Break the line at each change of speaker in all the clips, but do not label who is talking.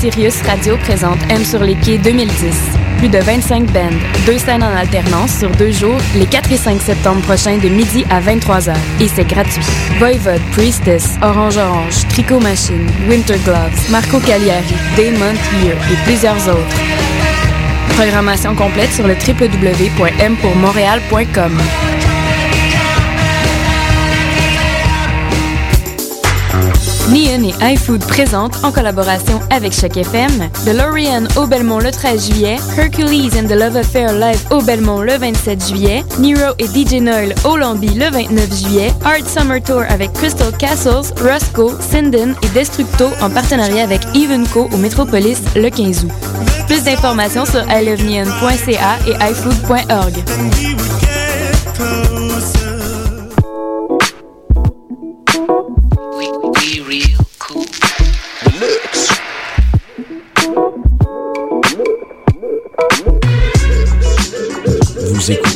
Sirius Radio présente M sur les quais 2010. Plus de 25 bands, deux scènes en alternance sur deux jours, les 4 et 5 septembre prochains de midi à 23h. Et c'est gratuit. Voivode, Priestess, Orange Orange, Tricot Machine, Winter Gloves, Marco Cagliari, Damon Here et plusieurs autres. Programmation complète sur le www.mpourmontréal.com. Neon et iFood présentent, en collaboration avec Choc FM, DeLorean au Belmont le 13 juillet, Hercules and the Love Affair live au Belmont le 27 juillet, Nero et DJ Noel au Lambi le 29 juillet, Art Summer Tour avec Crystal Castles, Roscoe, Sinden et Destructo en partenariat avec Evenco au Metropolis le 15 août. Plus d'informations sur iloveneon.ca et ifood.org.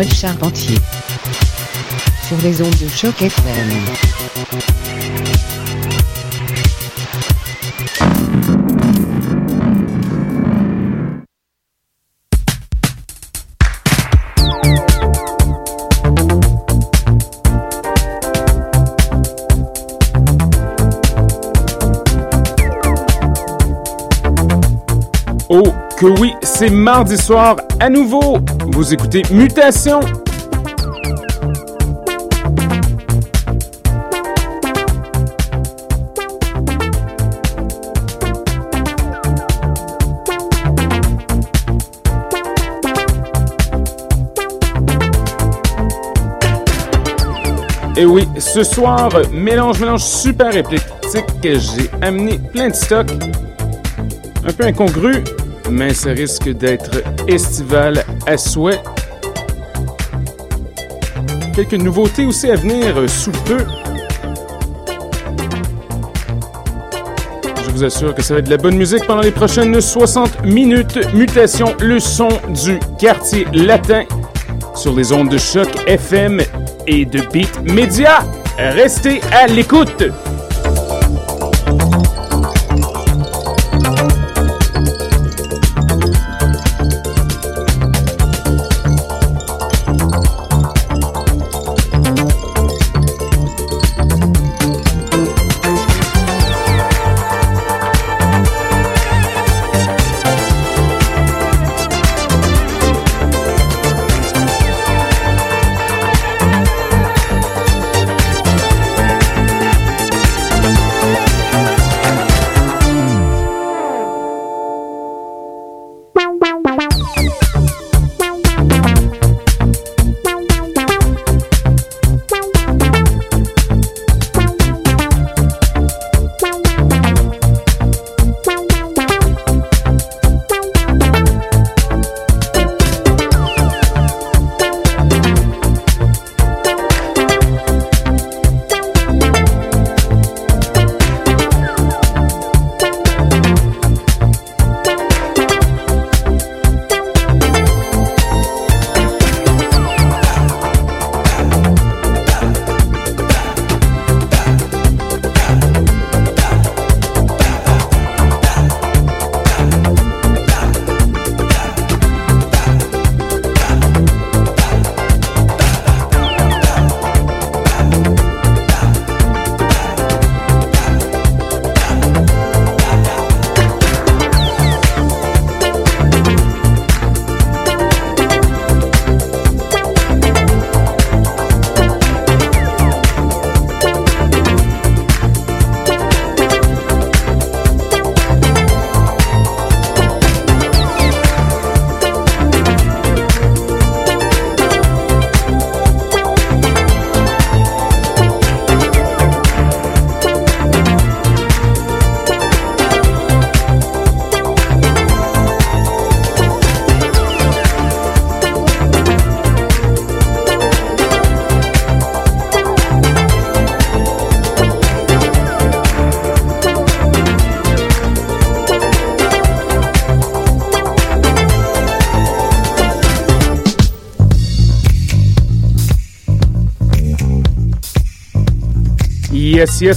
Paul Charpentier sur les ondes de choc FM.
Oh, que oui, c'est mardi soir à nouveau. Vous écoutez Mutation. Et oui, ce soir, mélange, mélange super éclectique. J'ai amené plein de stocks. Un peu incongru, mais ça risque d'être estival à souhait. Quelques nouveautés aussi à venir sous peu. Je vous assure que ça va être de la bonne musique pendant les prochaines 60 minutes. Mutation, le son du quartier latin sur les ondes de choc FM et de Beat Media. Restez à l'écoute.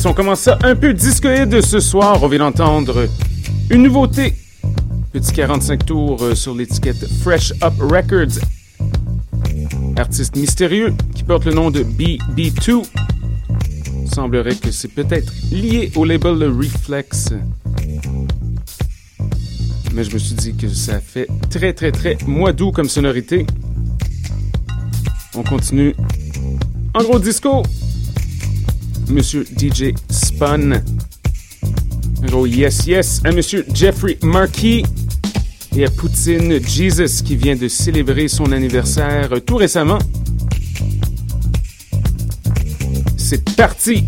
On commence ça un peu discoïde ce soir. On vient d'entendre une nouveauté. Petit 45 tours euh, sur l'étiquette Fresh Up Records. Artiste mystérieux qui porte le nom de BB2. Semblerait que c'est peut-être lié au label Reflex. Mais je me suis dit que ça fait très très très mois d'août comme sonorité. On continue. En gros disco, Monsieur DJ Spun. Oh yes, yes, à Monsieur Jeffrey Markey et à Poutine Jesus qui vient de célébrer son anniversaire tout récemment. C'est parti!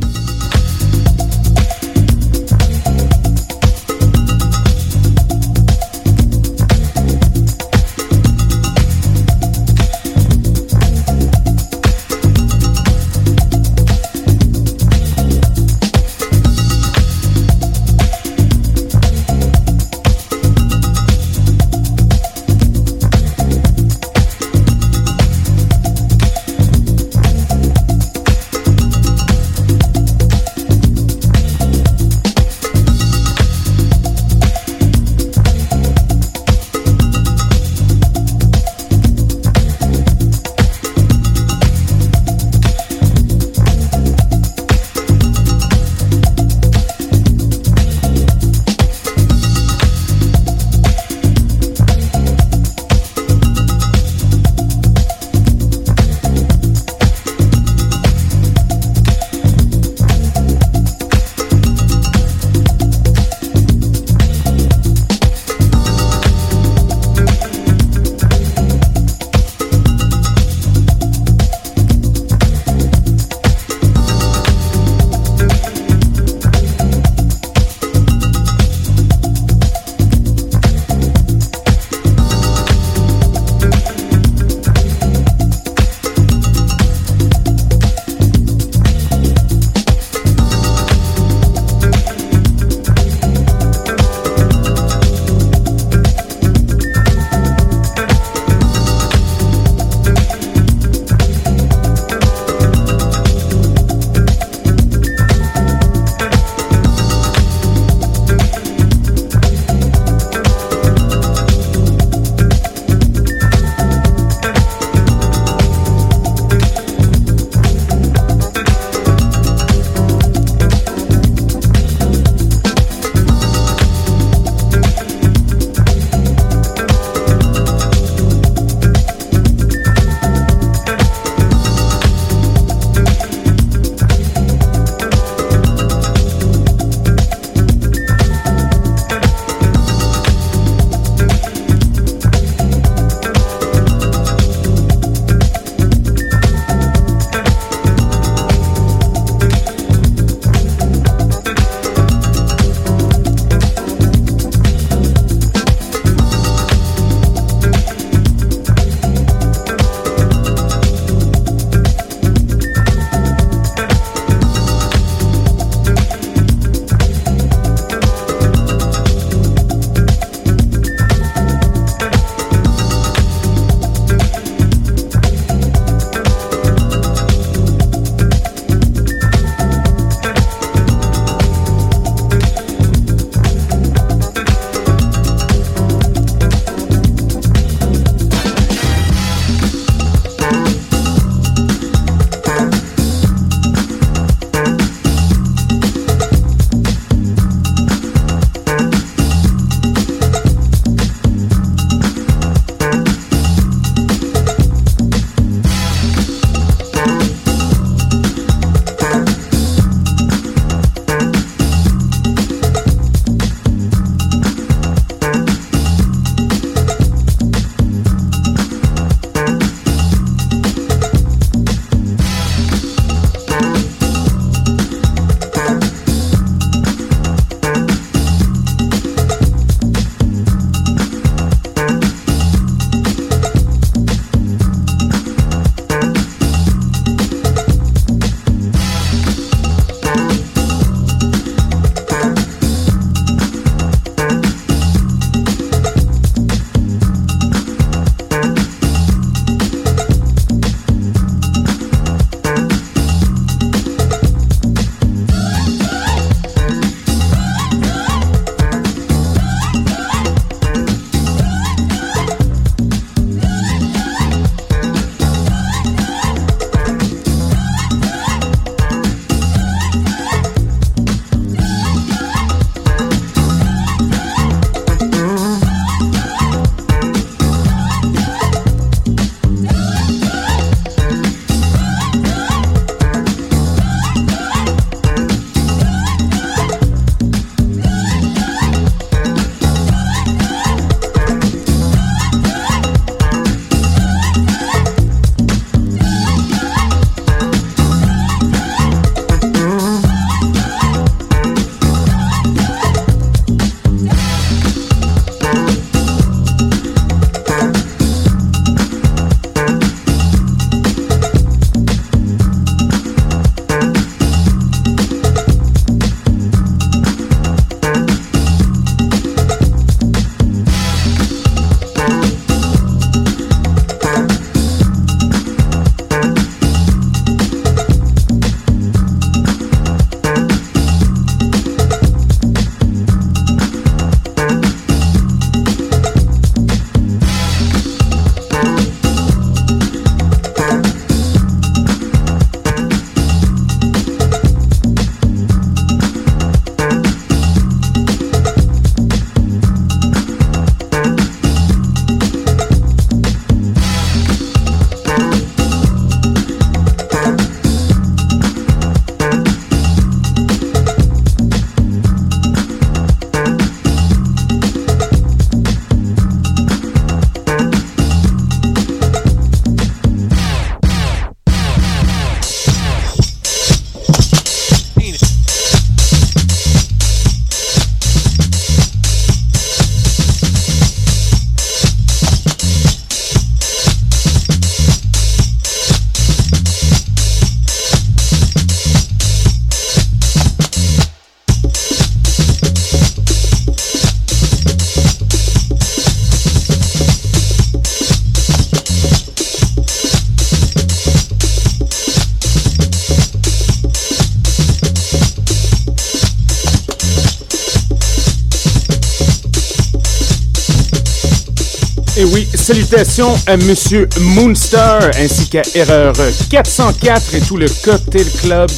Salutations à Monsieur Moonstar ainsi qu'à Erreur 404 et tout le Cocktail Club.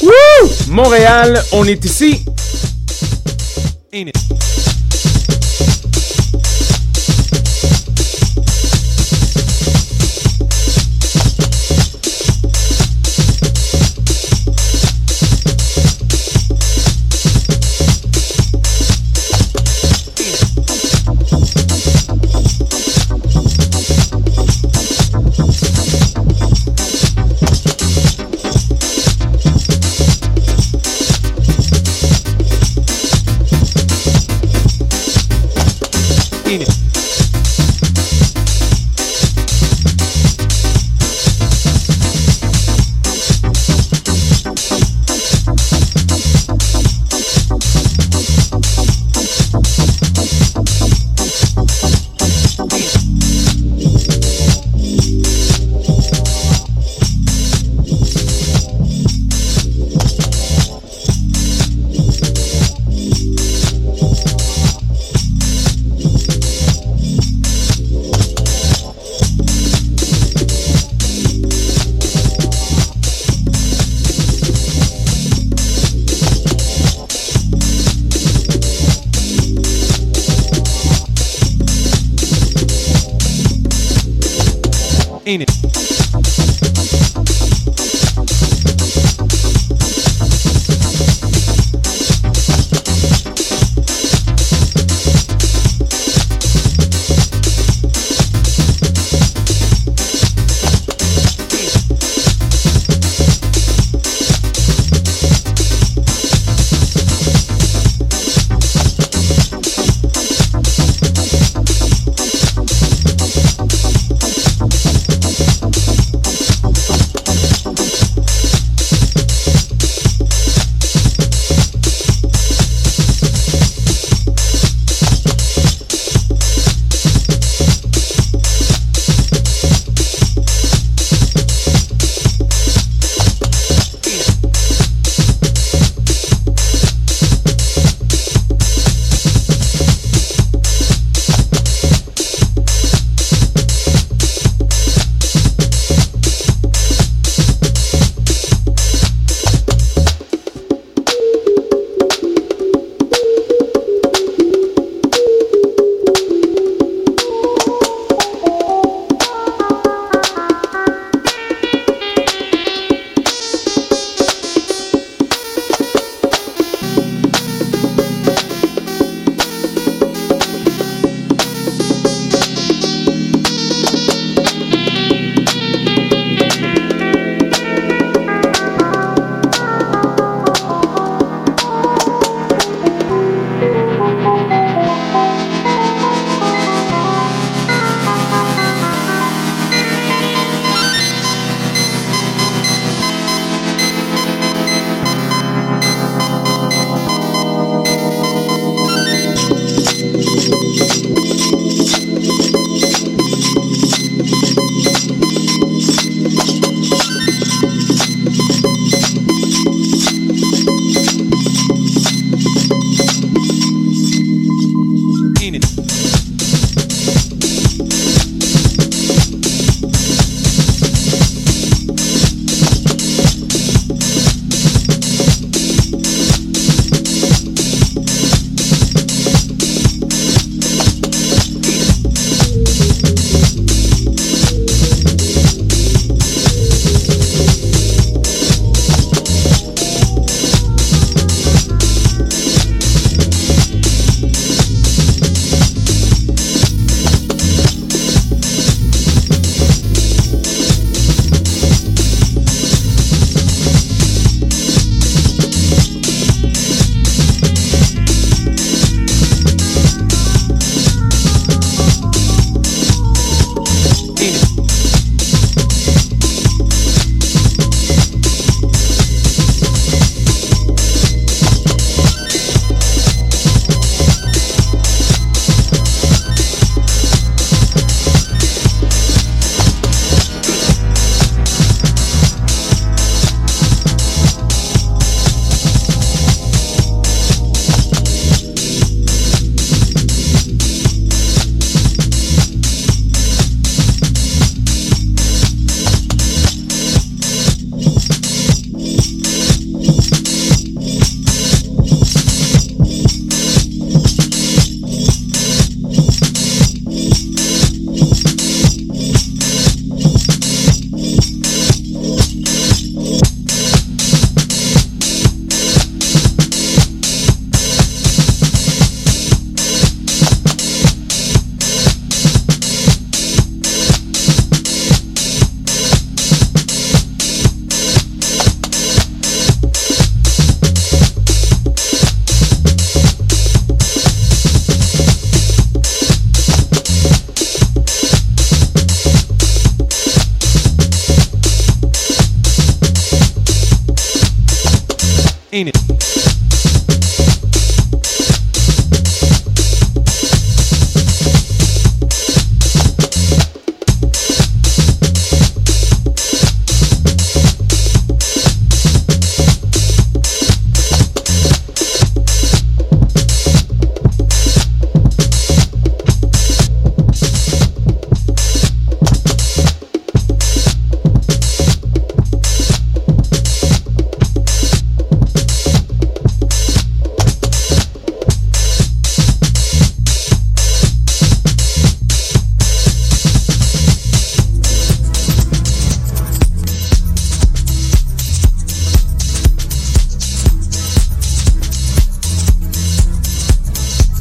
Wouh! Montréal, on est ici.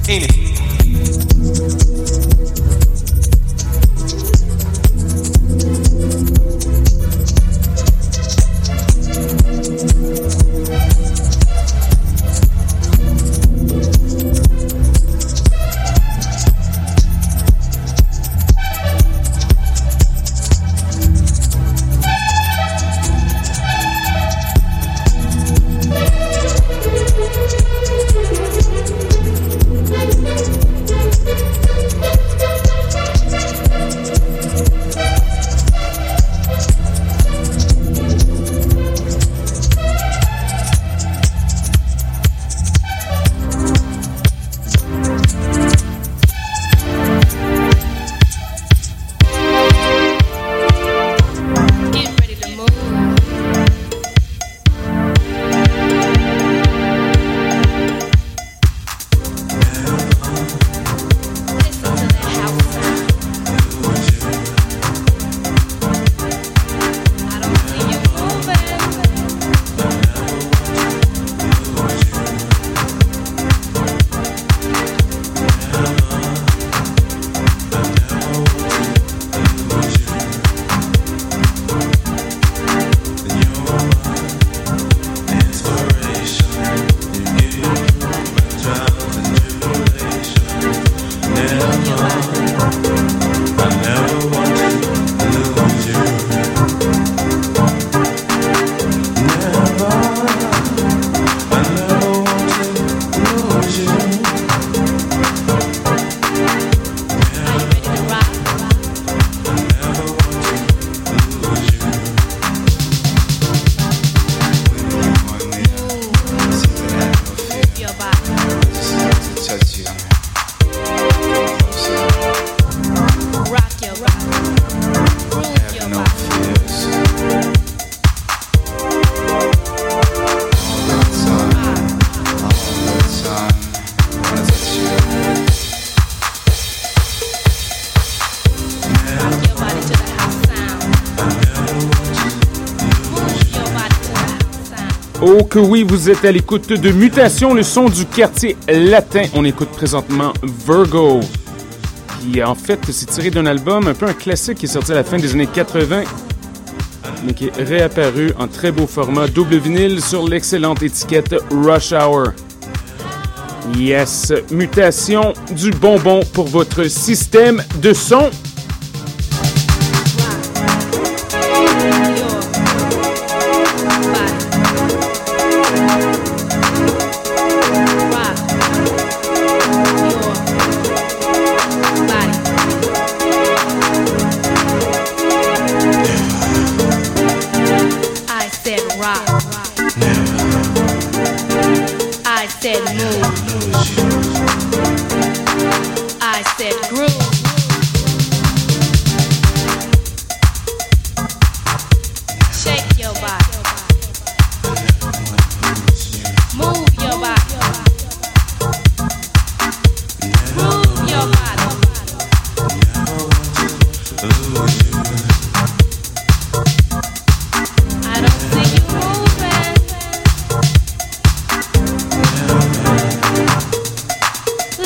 ain't it?
Vous êtes à l'écoute de Mutation, le son du quartier latin. On écoute présentement Virgo, qui en fait s'est tiré d'un album un peu un classique qui est sorti à la fin des années 80, mais qui est réapparu en très beau format double vinyle sur l'excellente étiquette Rush Hour. Yes, mutation du bonbon pour votre système de son.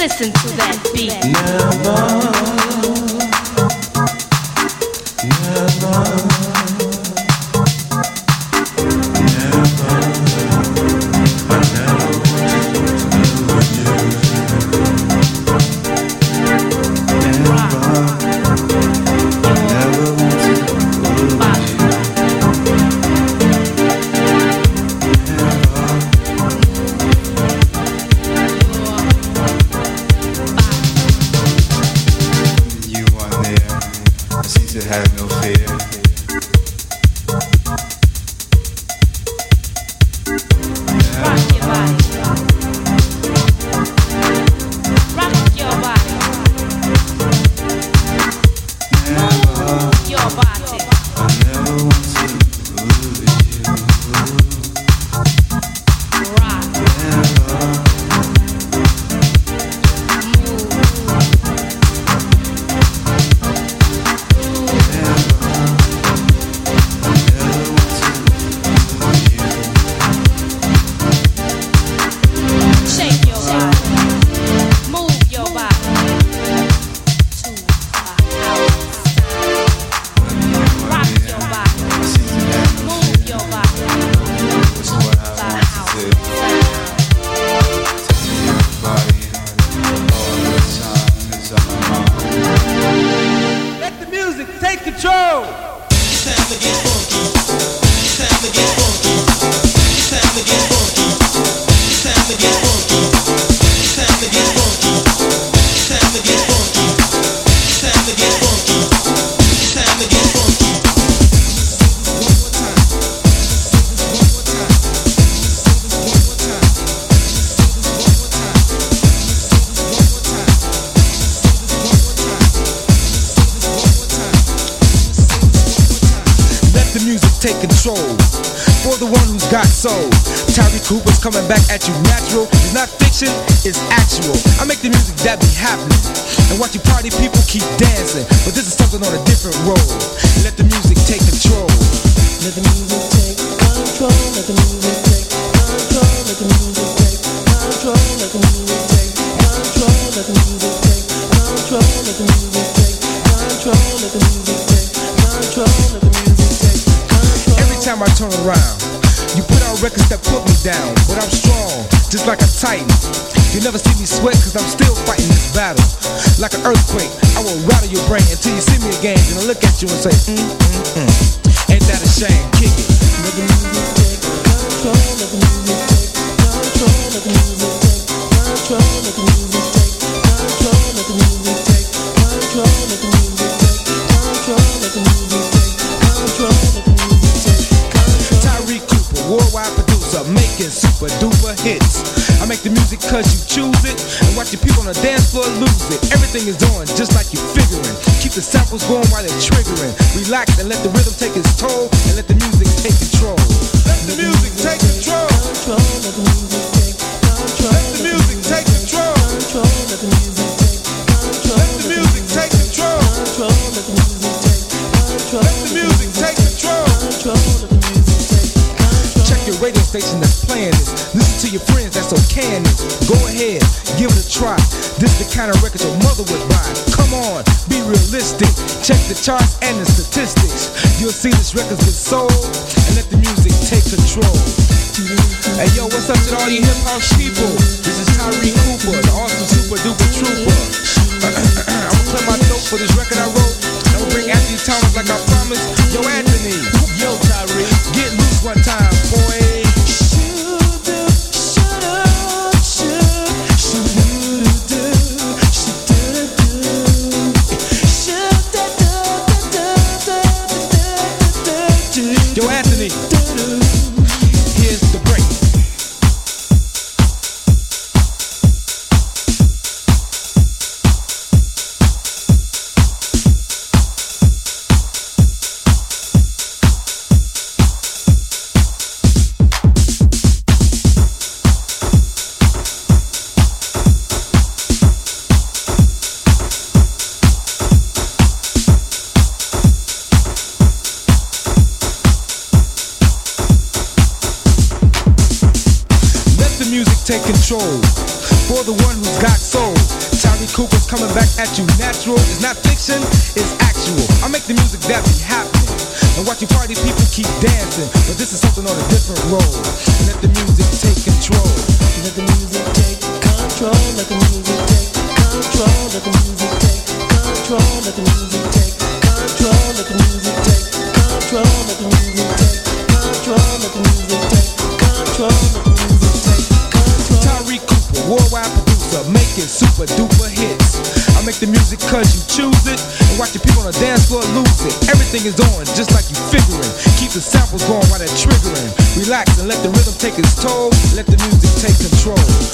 Listen to that beat.
Never, never.
control. For the one who's got soul, Tyree Cooper's coming back at you natural. It's not fiction, it's actual. I make the music that be happening. And watch you party people keep dancing. But this is something on a different road. Let the music take control.
Let the music take control. Let the music take control. Let the music take control. Let the music take control. Let the music take control. Let the music take control. Let the music take control. Let the music time
I turn around. You put out records that put me down, but I'm strong, just like a titan. You never see me sweat, cause I'm still fighting this battle. Like an earthquake, I will rattle your brain until you see me again. And I look at you and say, mm, mm, mm. Ain't that a shame? Kick it.
Let the music take control, let the music take control, let the music take control, let the music take control, let the music take control, let the music take control, let the music take control.
worldwide producer, making super duper hits. I make the music cause you choose it, and watch your people on the dance floor lose it. Everything is on just like you're figuring. Keep the samples going while they're triggering. Relax and let the rhythm take its toll, and let the music take control. Let the music take control.
Let the music take control. Let the music take control. Let the music
conversation that's planned. Listen to your friends, that's so can. Go ahead, give it a try. This the kind of record your mother would buy. Come on, be realistic. Check the charts and the statistics. You'll see this record's been sold, and let the music take control.
Hey yo, what's up to all you hip hop people? This is Tyree Cooper, the awesome super duper trooper. I'm gonna clear my throat for this record I wrote. Don't bring Anthony Thomas like I promised. Yo, Anthony. Yo, Tyree.
Get loose one time. control. For the one who's got soul. Charlie Cooper's coming back at you natural. is not fiction, it's actual. I make the music that be happening. And watch you party people keep dancing. But this is something on a different road. It. Everything is on, just like you figuring. Keep the samples going while they're triggering. Relax and let the rhythm take its toll. Let the music take control.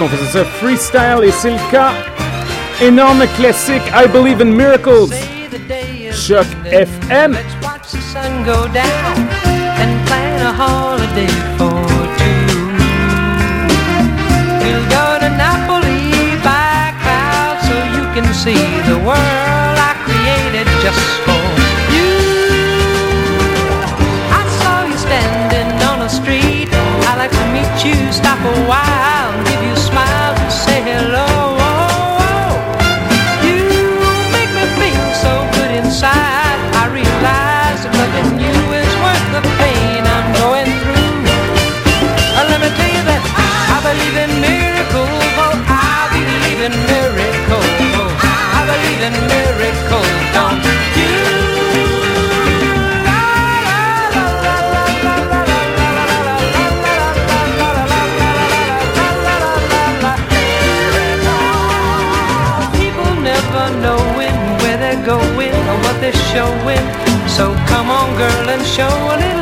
Qu'on faisait ça freestyle et c'est le cas. Énorme classique, I Believe in Miracles.
Choc FM. Let's watch the sun go down and plan a holiday for two. We'll go to Napoli so you can see the world I created just for you. I saw you standing on the street. I like to meet you, stop a while, Believe miracles. Don't? People never where they're going or what they're showing. So come on, girl, and show a little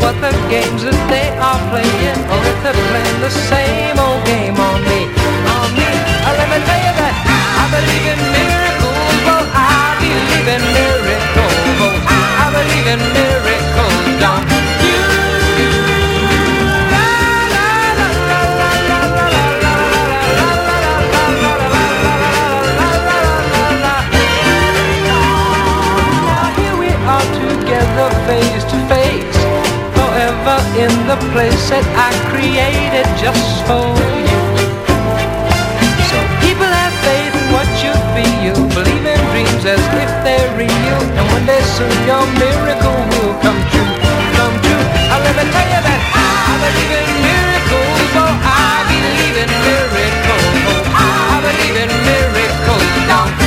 what the games that they are playing or if they're playing the same old game on me. On me. Uh, let me tell you that I believe in miracles. Well, I believe in miracles. Oh, I believe in miracles. The place that I created just for you. So people have faith in what you feel, believe in dreams as if they're real, and one day soon your miracle will come true, come true. Now let me tell you that I believe in miracles, oh I believe in miracles, oh I believe in miracles. Don't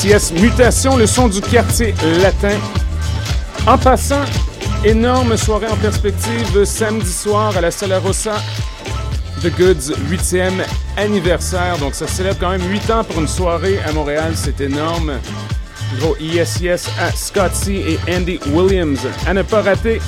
Yes, mutation, le son du quartier latin. En passant, énorme soirée en perspective samedi soir à la Sala Rossa The Goods 8e anniversaire. Donc ça célèbre quand même 8 ans pour une soirée à Montréal, c'est énorme. Gros yes yes à Scott C et Andy Williams. À ne pas rater,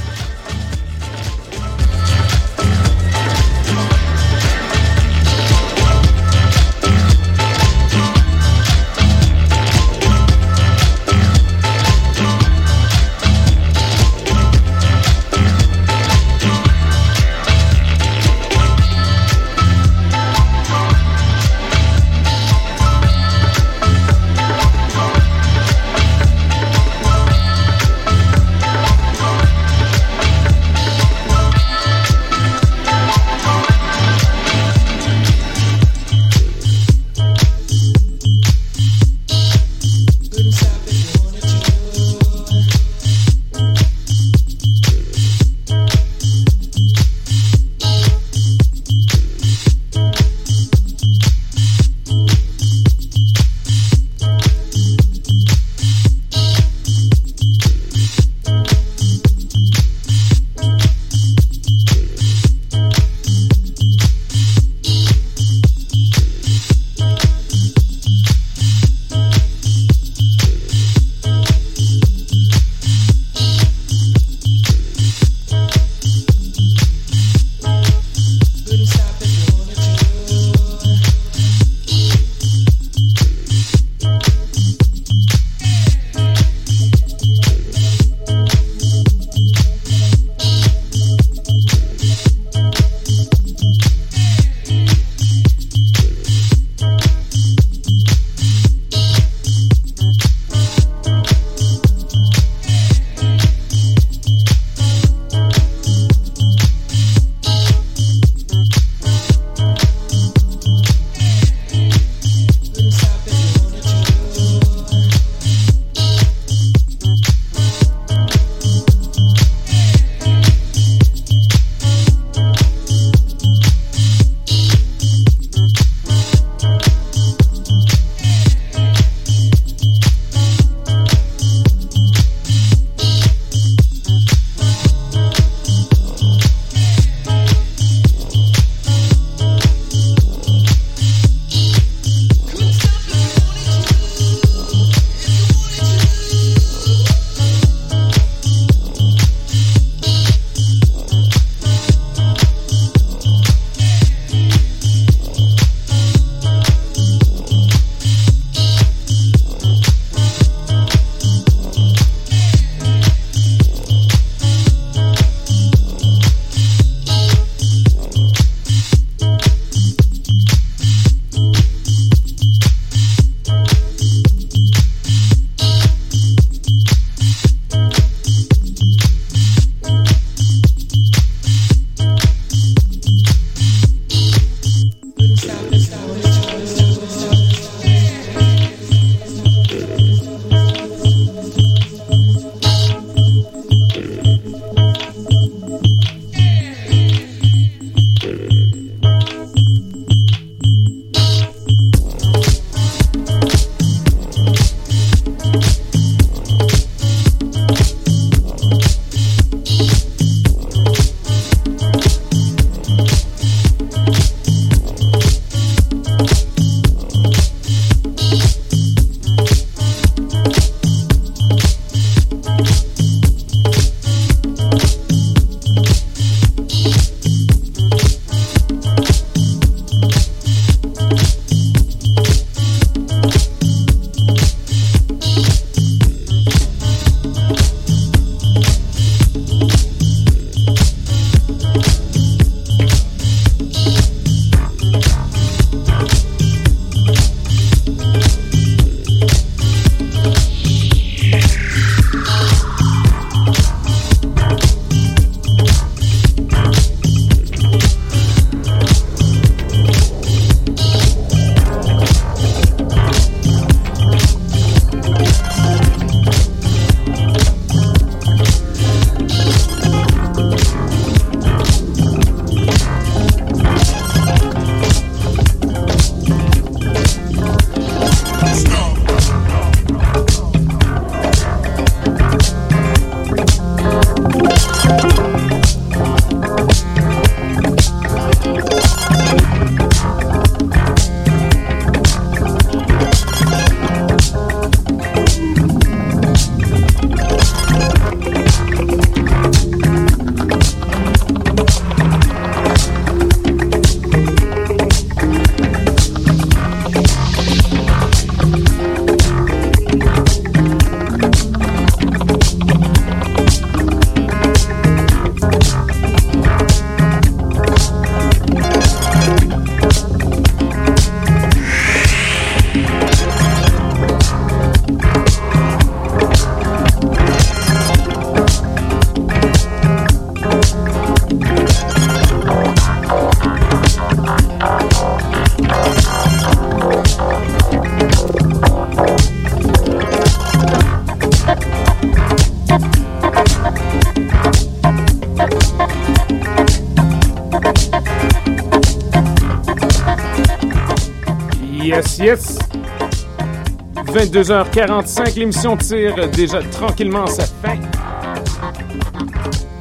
22h45, l'émission tire déjà tranquillement sa fin.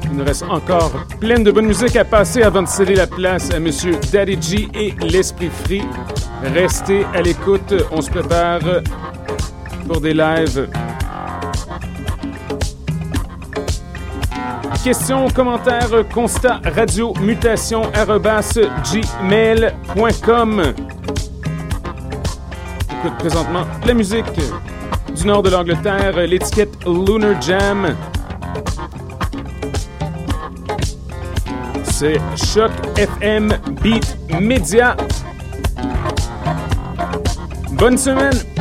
Il nous reste encore plein de bonne musique à passer avant de céder la place à Monsieur Daddy G et l'Esprit Free. Restez à l'écoute, on se prépare pour des lives. Questions, commentaires, constats, radio, mutation, gmail.com. Présentement la musique du nord de l'Angleterre, l'étiquette Lunar Jam. C'est Choc FM Beat Media. Bonne semaine!